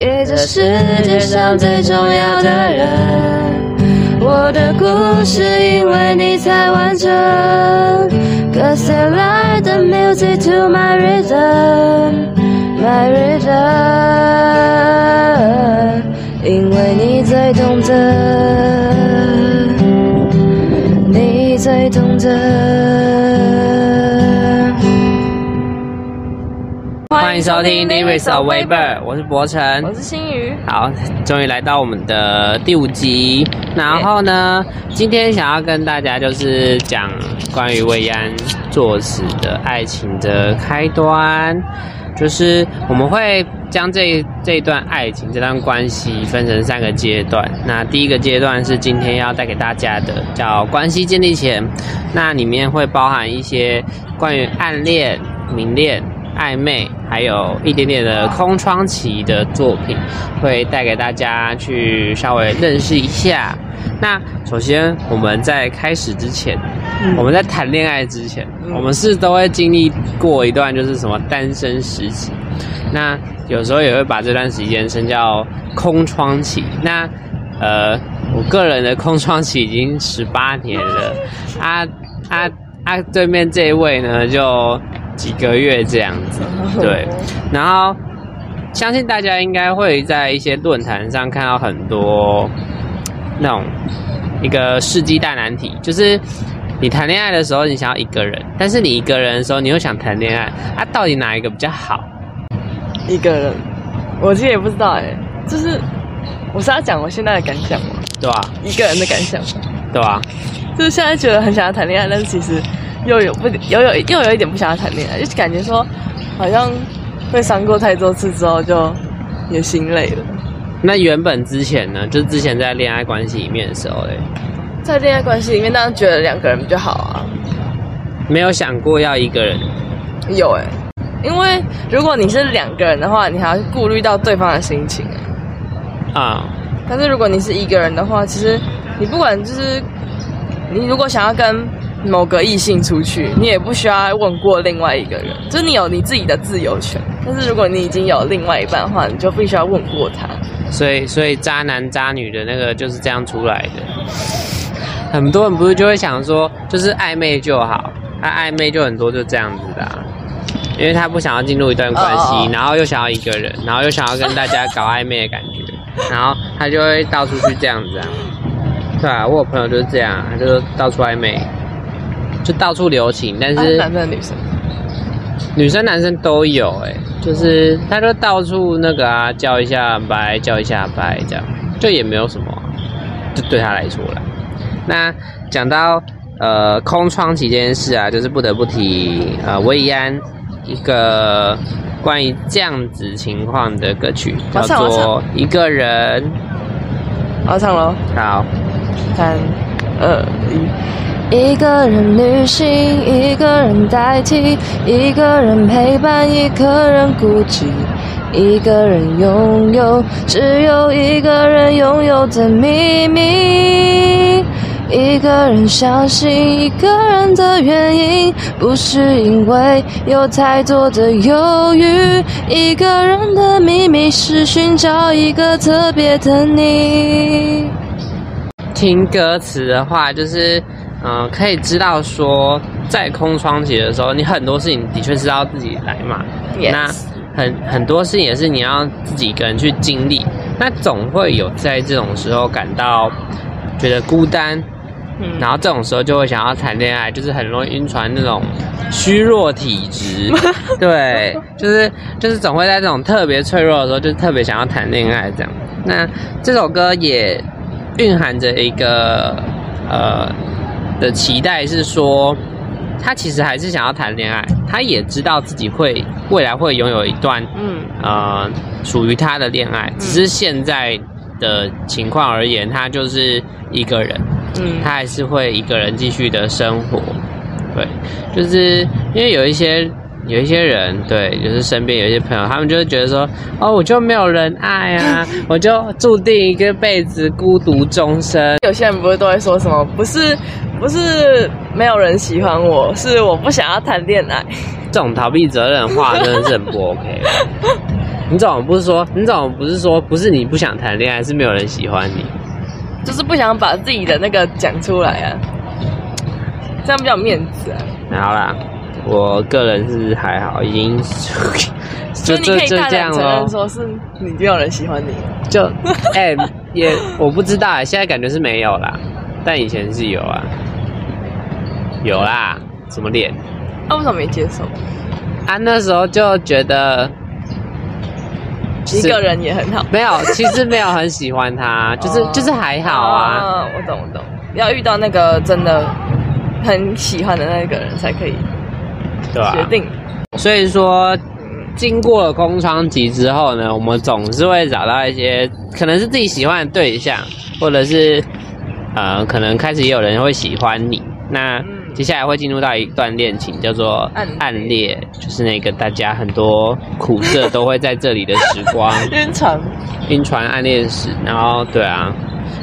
给这世界上最重要的人，我的故事因为你才完整。Cause I like the music to my rhythm, my rhythm，因为你最懂得，你最懂得。欢迎收听《Lyrics of Weber》，我是博成，我是新宇。好，终于来到我们的第五集。然后呢，今天想要跟大家就是讲关于魏安作死的爱情的开端，就是我们会将这这一段爱情这段关系分成三个阶段。那第一个阶段是今天要带给大家的，叫关系建立前。那里面会包含一些关于暗恋、明恋。暧昧，还有一点点的空窗期的作品，会带给大家去稍微认识一下。那首先我们在开始之前，我们在谈恋爱之前，我们是都会经历过一段就是什么单身时期。那有时候也会把这段时间称叫空窗期。那呃，我个人的空窗期已经十八年了。啊啊啊！对面这一位呢，就。几个月这样子，对，然后相信大家应该会在一些论坛上看到很多那种一个世纪大难题，就是你谈恋爱的时候你想要一个人，但是你一个人的时候你又想谈恋爱，啊，到底哪一个比较好？一个人，我其实也不知道哎，就是我是要讲我现在的感想吗，对吧？一个人的感想，对吧？就是现在觉得很想要谈恋爱，但是其实。又有不又有又有一点不想要谈恋爱，就感觉说好像被伤过太多次之后就也心累了。那原本之前呢，就是之前在恋爱关系里面的时候嘞，在恋爱关系里面当然觉得两个人比较好啊，没有想过要一个人。有哎，因为如果你是两个人的话，你还要顾虑到对方的心情啊。但是如果你是一个人的话，其实你不管就是你如果想要跟某个异性出去，你也不需要问过另外一个人，就是你有你自己的自由权。但是如果你已经有另外一半的话，你就必须要问过他。所以，所以渣男渣女的那个就是这样出来的。很多人不是就会想说，就是暧昧就好，他暧昧就很多就这样子的，因为他不想要进入一段关系，然后又想要一个人，然后又想要跟大家搞暧昧的感觉，然后他就会到处去这样子啊。对啊，我有朋友就是这样，他就到处暧昧。就到处留情，但是男生女生，女生男生都有哎，就是他就到处那个啊，叫一下拜，叫一下拜，这样就也没有什么，就对他来说了。那讲到呃空窗期这件事啊，就是不得不提呃薇安一个关于这样子情况的歌曲，叫做一个人。我唱喽，好，三二一。一个人旅行，一个人代替，一个人陪伴，一个人孤寂，一个人拥有只有一个人拥有的秘密，一个人相信一个人的原因，不是因为有太多的犹豫，一个人的秘密是寻找一个特别的你。听歌词的话，就是。嗯，可以知道说，在空窗期的时候，你很多事情的确是要自己来嘛。那很很多事情也是你要自己一个人去经历。那总会有在这种时候感到觉得孤单，嗯，然后这种时候就会想要谈恋爱，就是很容易晕船那种虚弱体质。对，就是就是总会在这种特别脆弱的时候，就特别想要谈恋爱这样。那这首歌也蕴含着一个呃。的期待是说，他其实还是想要谈恋爱，他也知道自己会未来会拥有一段，嗯，呃，属于他的恋爱，只是现在的情况而言，他就是一个人，嗯，他还是会一个人继续的生活，对，就是因为有一些。有一些人，对，就是身边有一些朋友，他们就会觉得说，哦，我就没有人爱啊，我就注定一个辈子孤独终生。有些人不是都会说什么，不是，不是没有人喜欢我，是我不想要谈恋爱。这种逃避责任的话，真的是很不 OK。你怎么不是说？你怎么不是说不是你不想谈恋爱，是没有人喜欢你？就是不想把自己的那个讲出来啊，这样比较有面子啊。好啦，我个人是还好，已经 就就就这样大胆承认咯。说是你没有人喜欢你。就哎、也我不知道啊，现在感觉是没有啦，但以前是有啊，有啦，什么脸那、为什么没接受？啊？那时候就觉得一个人也很好。没有，其实没有很喜欢他，就是哦就是还好啊。哦我懂我懂，要遇到那个真的很喜欢的那个人才可以对吧、决定。所以说，经过了空窗期之后呢，我们总是会找到一些可能是自己喜欢的对象，或者是呃，可能开始也有人会喜欢你。那嗯接下来会进入到一段恋情，叫做暗恋就是那个大家很多苦涩都会在这里的时光，晕船，晕船暗恋史。然后对啊，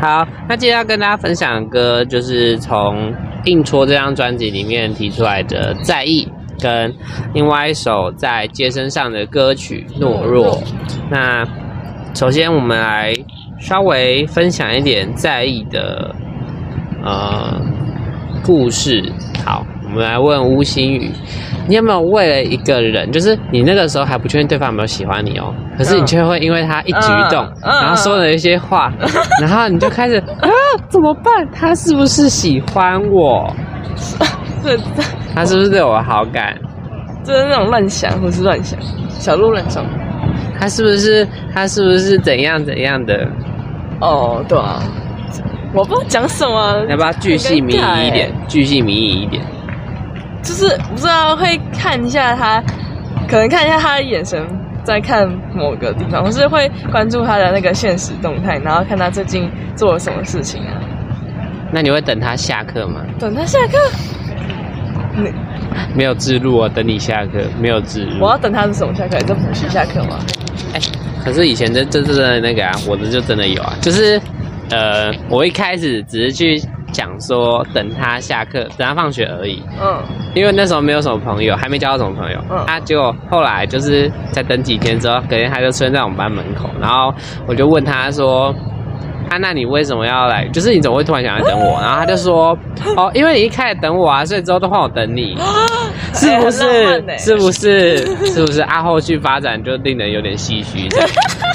好，那接下来跟大家分享的歌，就是从《硬戳》这张专辑里面提出来的《在意》，跟另外一首在街身上的歌曲《懦弱》。那首先我们来稍微分享一点在意的呃故事。好，我们来问吴心宇，你有没有为了一个人，就是你那个时候还不确定对方有没有喜欢你哦，可是你却会因为他一举一动，然后说了一些话，然后你就开始啊怎么办？他是不是喜欢我？这 他是不是对我有好感？就是那种乱想，或是乱想，小鹿乱撞。他是不是他是不是怎样怎样的？哦，对啊，我不知道讲什么，要不要巨细靡遗一点？巨细靡遗一点。就是不知道会看一下他，可能看一下他的眼神在看某个地方，或是会关注他的那个现实动态，然后看他最近做了什么事情啊。那你会等他下课吗？等他下课，你没有自录啊，等你下课，没有自录。我要等他是什么下课？你在补习下课吗？哎、可是以前这这真的那个啊，我的就真的有啊，就是呃，我一开始只是去讲说等他下课，等他放学而已，嗯，因为那时候没有什么朋友，还没交到什么朋友。嗯他，结果后来就是在等几天之后，隔天他就出现在我们班门口，然后我就问他说。啊，那你为什么要来？就是你怎么会突然想来等我？然后他就说，哦，因为你一开始等我啊，所以之后都换我等你，是不是？是不是？是不是？啊，后续发展就令人有点唏嘘，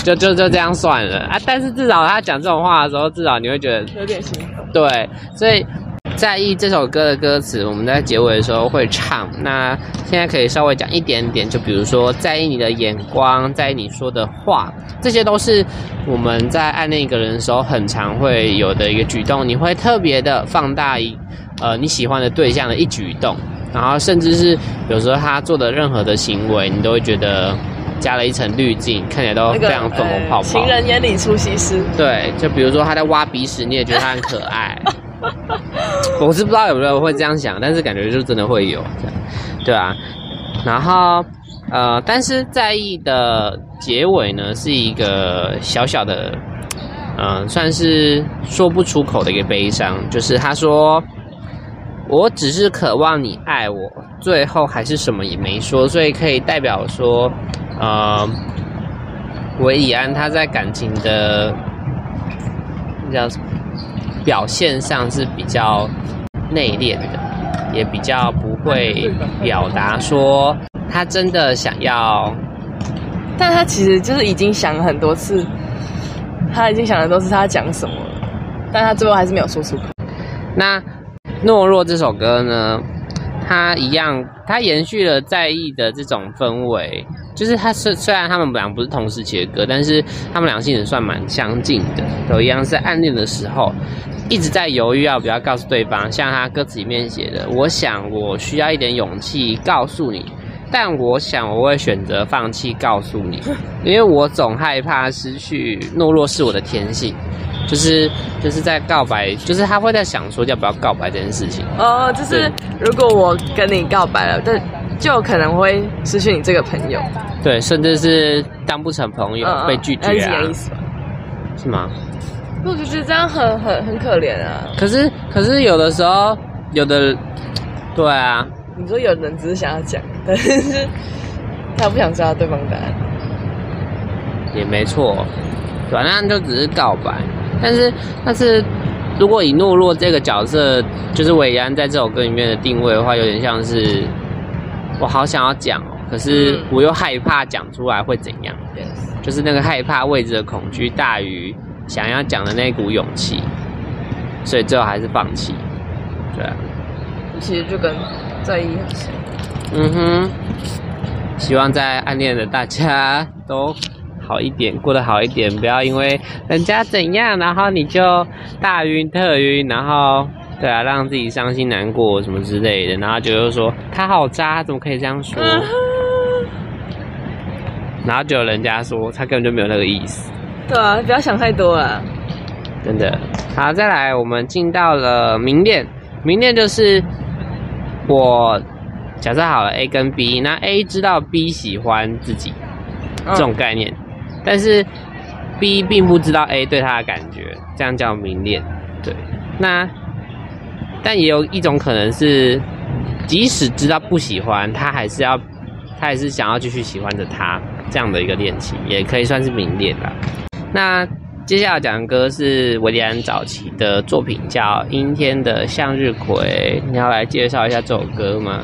就就就这样算了啊。但是至少他讲这种话的时候，至少你会觉得有点心疼。对，所以在意这首歌的歌词，我们在结尾的时候会唱。那现在可以稍微讲一点点，就比如说在意你的眼光，在意你说的话，这些都是我们在暗恋一个人的时候很常会有的一个举动。你会特别的放大一呃你喜欢的对象的一举一动，然后甚至是有时候他做的任何的行为，你都会觉得加了一层滤镜，看起来都非常粉红泡泡。情人眼里出西施。对，就比如说他在挖鼻屎，你也觉得他很可爱。我是不知道有没有会这样想，但是感觉就真的会有，对啊。然后呃，但是在意的结尾呢，是一个小小的，嗯、算是说不出口的一个悲伤，就是他说。我只是渴望你爱我，最后还是什么也没说，所以可以代表说，呃，韦礼安他在感情的那叫什么表现上是比较内敛的，也比较不会表达说他真的想要。但他其实就是已经想了很多次，他已经想了都是他讲什么了，但他最后还是没有说出口。那《懦弱》这首歌呢，它一样，它延续了在意的这种氛围。就是他虽虽然他们俩不是同时期的歌，但是他们俩性质算蛮相近的，都一样是暗恋的时候，一直在犹豫要不要告诉对方。像他歌词里面写的：“我想我需要一点勇气告诉你，但我想我会选择放弃告诉你，因为我总害怕失去。懦弱是我的天性。”就是就是在告白，就是他会在想说要不要告白这件事情。哦，就是如果我跟你告白了，但就可能会失去你这个朋友，对，甚至是当不成朋友、嗯被拒绝啊？是吗？我就觉得这样很很很可怜啊。可是可是有的时候，有的对啊，你说有人只是想要讲，但是他不想知道对方答案。也没错，反正？就只是告白，但是但是如果以懦弱这个角色，就是韦安在这首歌里面的定位的话，有点像是我好想要讲哦，可是我又害怕讲出来会怎样，就是那个害怕未知的恐惧大于想要讲的那股勇气，所以最后还是放弃，对啊。其实就跟在意很像。嗯哼，希望在暗恋的大家都好一点，过得好一点，不要因为人家怎样，然后你就大晕特晕，然后对啊，让自己伤心难过什么之类的，然后就又说他好渣，怎么可以这样说？然后就有人家说他根本就没有那个意思。对啊，不要想太多了。真的。好，再来，我们进到了明恋，明恋就是我假设好了 A 跟 B，那 A 知道 B 喜欢自己这种概念，但是 B 并不知道 A 对他的感觉，这样叫明恋。对，那但也有一种可能是，即使知道不喜欢，他还是要，他还是想要继续喜欢着他这样的一个恋情，也可以算是明恋啦。那接下来讲的歌是维利安早期的作品，叫《阴天的向日葵》。你要来介绍一下这首歌吗？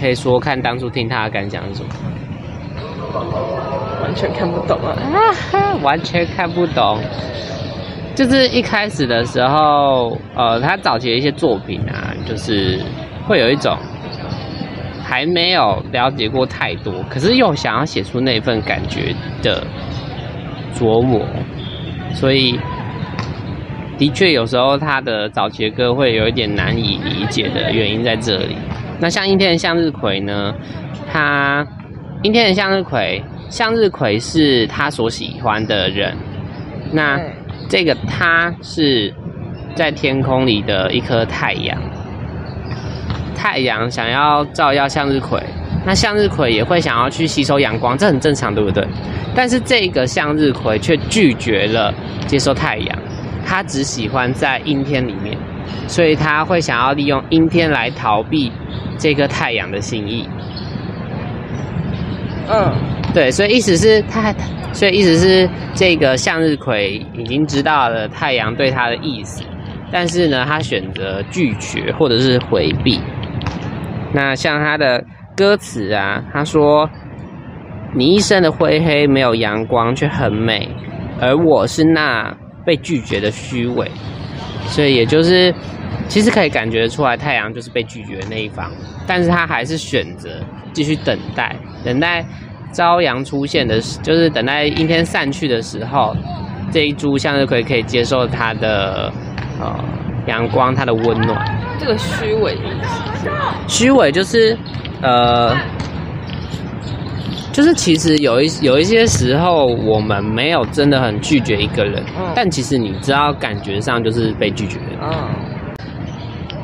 可以说看当初听他的感想是什么？完全看不懂啊！完全看不懂。就是一开始的时候，呃，他早期的一些作品啊，就是会有一种还没有了解过太多，可是又想要写出那份感觉的琢磨，所以的确有时候他的早期的歌会有一点难以理解的原因在这里。那像阴天向日葵呢？他阴天的向日葵，向日葵是他所喜欢的人，那。这个他是在天空里的一颗太阳，太阳想要照耀向日葵，那向日葵也会想要去吸收阳光，这很正常，对不对？但是这个向日葵却拒绝了接受太阳，它只喜欢在阴天里面，所以它会想要利用阴天来逃避这个太阳的心意。嗯，对，所以意思是它。所以意思是，这个向日葵已经知道了太阳对他的意思，但是呢，他选择拒绝或者是回避。那像他的歌词啊，他说：“你一身的灰黑，没有阳光却很美，而我是那被拒绝的虚伪。”所以也就是，其实可以感觉出来，太阳就是被拒绝的那一方，但是他还是选择继续等待，等待。朝阳出现的，就是等待阴天散去的时候，这一株向日葵可以接受它的呃阳光，它的温暖。这个虚伪，虚伪就是呃，就是其实有一有一些时候，我们没有真的很拒绝一个人，但其实你知道，感觉上就是被拒绝。嗯，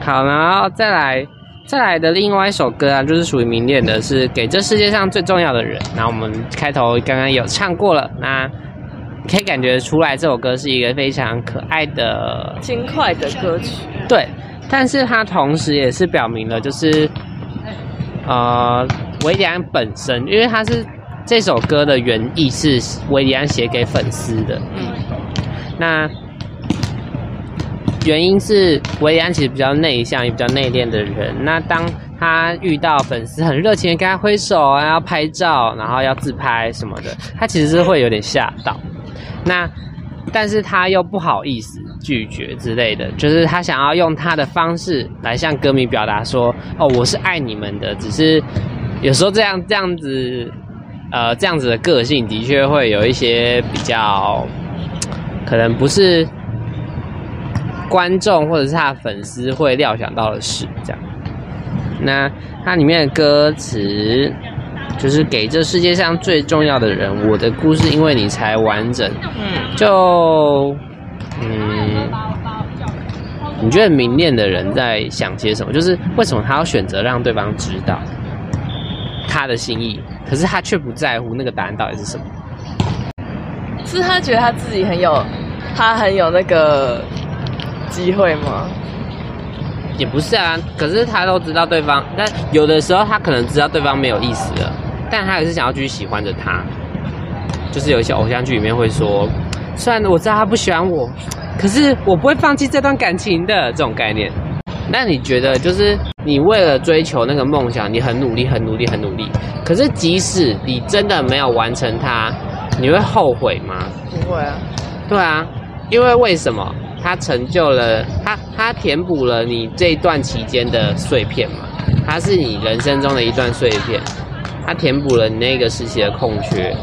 好，然后再来。再来的另外一首歌啊，就是属于明恋的，是给这世界上最重要的人。那我们开头刚刚有唱过了，那可以感觉出来这首歌是一个非常可爱的、轻快的歌曲。对，但是它同时也是表明了，就是呃，维里安本身，因为他是这首歌的原意是维里安写给粉丝的。嗯，那。原因是维安其实比较内向，也比较内敛的人。那当他遇到粉丝很热情的跟他挥手啊，要拍照，然后要自拍什么的，他其实是会有点吓到。那但是他又不好意思拒绝之类的，就是他想要用他的方式来向歌迷表达说：“哦，我是爱你们的。”只是有时候这样这样子，呃，这样子的个性的确会有一些比较可能不是。观众或者是他的粉丝会料想到的事，这样。那它里面的歌词就是给这世界上最重要的人，我的故事因为你才完整。嗯，就嗯，你觉得明恋的人在想些什么？就是为什么他要选择让对方知道他的心意，可是他却不在乎那个答案到底是什么？是他觉得他自己很有，他很有那个。机会吗？也不是啊，可是他都知道对方，但有的时候他可能知道对方没有意思了，但他还是想要继续喜欢着他。就是有一些偶像剧里面会说，虽然我知道他不喜欢我，可是我不会放弃这段感情的这种概念。那你觉得，就是你为了追求那个梦想，你很努力、很努力、很努力，可是即使你真的没有完成它，你会后悔吗？不会啊，对啊，因为为什么？它成就了它，它填补了你这段期间的碎片嘛，它是你人生中的一段碎片，它填补了你那个时期的空缺。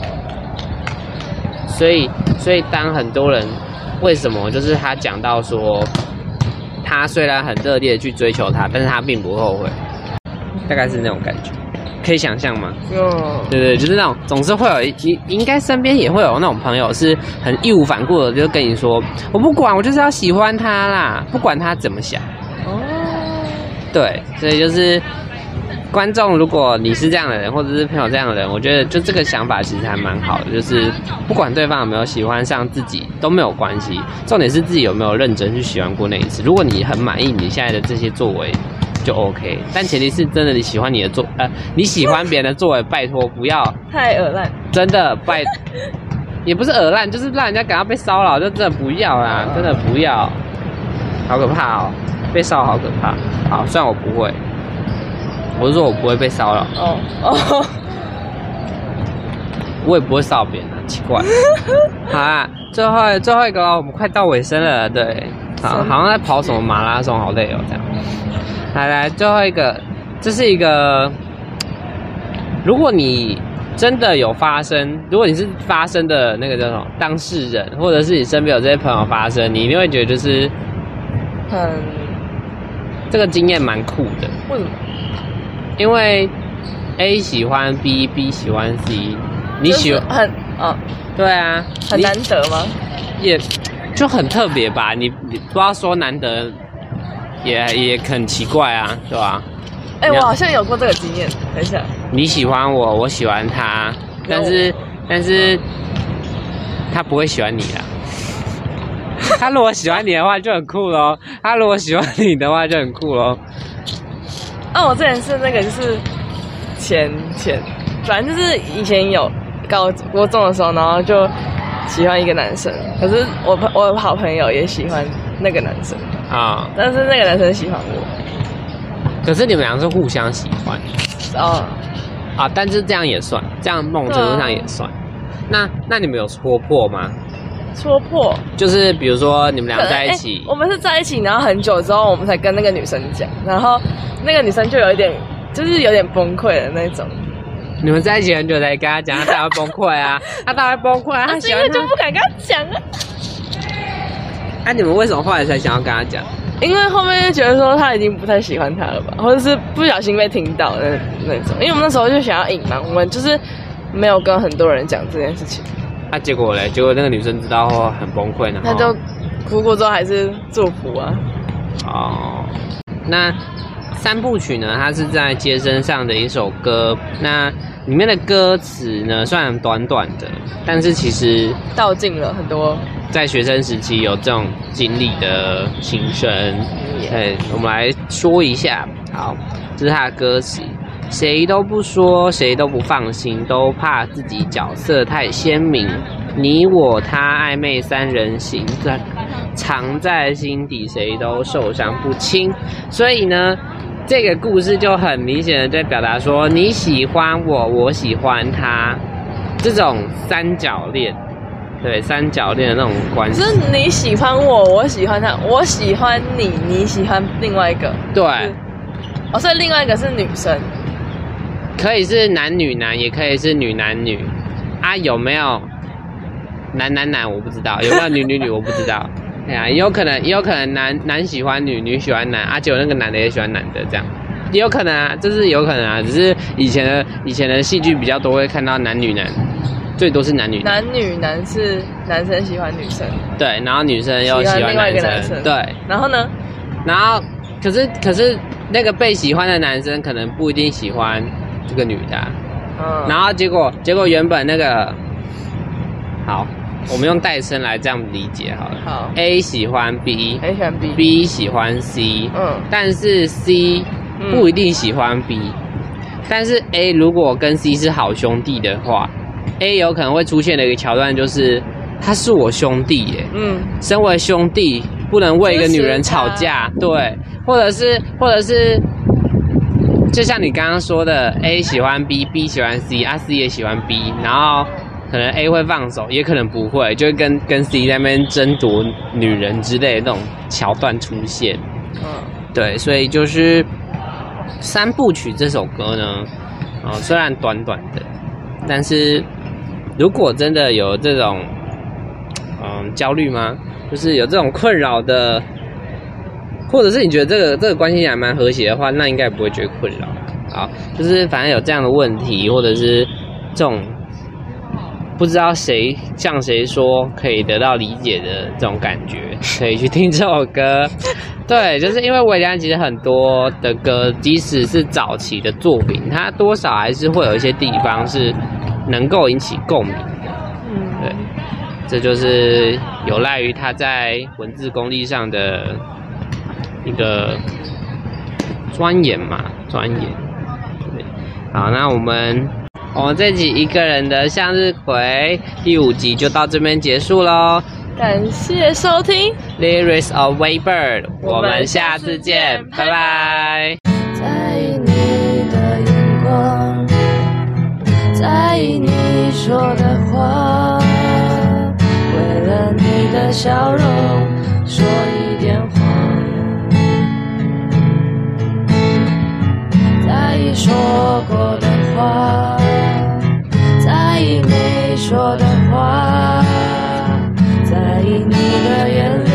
所以，所以当很多人为什么就是他讲到说，他虽然很热烈的去追求他，但是他并不后悔，大概是那种感觉，可以想象吗？嗯，对对，就是那种总是会有一，你应该身边也会有那种朋友是很义无反顾的，就跟你说，我不管，我就是要喜欢他啦，不管他怎么想。哦，对，所以就是观众，如果你是这样的人，或者是朋友这样的人，我觉得就这个想法其实还蛮好的，就是不管对方有没有喜欢上自己都没有关系，重点是自己有没有认真去喜欢过那一次。如果你很满意你现在的这些作为，就 OK，但前提是真的你喜欢你的作，呃，你喜欢别人的作为，拜托不要 太恶烂，真的拜，也不是耳烂，就是让人家感到被骚扰，就真的不要啦，真的不要，好可怕哦，被骚扰好可怕。好，虽然我不会，我是说我不会被骚扰，哦哦，我也不会骚扰别人啊，奇怪。好啊，最后最后一个了，我们快到尾声了，对，好，好像在跑什么马拉松，好累哦，这样。来来，最后一个，这是一个，如果你真的有发生，如果你是发生的那个叫什么当事人，或者是你身边有这些朋友发生，你一定会觉得就是很这个经验蛮酷的，为什么？因为 A 喜欢 B，B 喜欢 C，你喜就是很哦，对啊，很难得吗？也就很特别吧？你你不要说难得，也也很奇怪啊，对吧？哎、我好像有过这个经验。等一下，你喜欢我，我喜欢他，但是但是他不会喜欢你啦。他如果喜欢你的话就很酷咯，他如果喜欢你的话就很酷咯。啊，我之前是那个就是前前，反正就是以前有高高中的时候，然后就喜欢一个男生，可是我朋我好朋友也喜欢那个男生，啊、但是那个男生喜欢我。可是你们俩是互相喜欢哦，啊，但是这样也算，这样某种程度上也算。那那你们有戳破吗？戳破。就是比如说你们俩在一哎起，我们是在一起，然后很久之后，我们才跟那个女生讲，然后那个女生就有一点，就是有点崩溃的那种，你们在一起很久才跟他讲，他当然会崩溃啊，他当然会崩溃啊，他啊，是因为喜欢就不敢跟他讲啊，啊，你们为什么后来才想要跟他讲？因为后面就觉得说他已经不太喜欢他了吧，或者是不小心被听到的那那种，因为我们那时候就想要隐瞒，我们就是没有跟很多人讲这件事情，啊，结果嘞，结果那个女生知道后很崩溃，然后他就哭过之后还是祝福啊，哦，那三部曲呢？它是在街身上的一首歌，那里面的歌词呢，虽然短短的，但是其实道尽了很多，在学生时期有这种经历的心声，对，我们来说一下。好，这是他的歌词。谁都不说，谁都不放心，都怕自己角色太鲜明。你我他暧昧三人行，在藏在心底，谁都受伤不轻。所以呢，这个故事就很明显的在表达说，你喜欢我，我喜欢他，这种三角恋，对三角恋的那种关系就。是你喜欢我，我喜欢他，我喜欢你，你喜欢另外一个，对，哦，所以另外一个是女生，可以是男女男，也可以是女男女。啊，有没有男男男？我不知道，有没有女女女？我不知道。对啊，也有可能，也有可能男男喜欢女，女喜欢男，啊，结果那个男的也喜欢男的，这样。也有可能啊，这是有可能啊。只是以前的以前的戏剧比较多会看到男女男，最多是男女男。男女男是男生喜欢女生，对，然后女生又喜欢喜欢另外一个生，男生。对，然后呢，然后可是可是那个被喜欢的男生可能不一定喜欢这个女的啊、嗯，然后结果结果原本那个好，我们用代称来这样理解好了。好，A 喜欢 B，A 喜欢 B，B 喜欢 C，嗯，但是 C 嗯。不一定喜欢 B，、但是 A 如果跟 C 是好兄弟的话，A 有可能会出现的一个桥段就是，他是我兄弟耶，嗯，身为兄弟不能为一个女人吵架，对，或者是或者是，就像你刚刚说的，A 喜欢 B，B 喜欢 C，啊 C 也喜欢 B，然后可能 A 会放手，也可能不会，就会跟跟 C 在那边争夺女人之类的那种桥段出现。嗯，对，所以就是三部曲这首歌呢，哦，虽然短短的，但是如果真的有这种嗯焦虑吗？就是有这种困扰的，或者是你觉得这个这个关系还蛮和谐的话，那应该不会觉得困扰。好，就是反正有这样的问题，或者是这种不知道谁向谁说可以得到理解的这种感觉，可以去听这首歌。对，就是因为韦安其实很多的歌，即使是早期的作品，它多少还是会有一些地方是能够引起共鸣的。嗯，对，这就是有赖于他在文字功力上的一个钻研嘛，钻研。对，好，那我们我们这集一个人的向日葵第五集就到这边结束喽。感谢收听。Lyrics of Waybird，我们下次见，拜拜。在意你的眼光，在意你说的话，为了你的笑容说一点说过的话，在意没说的话，在意你的眼里。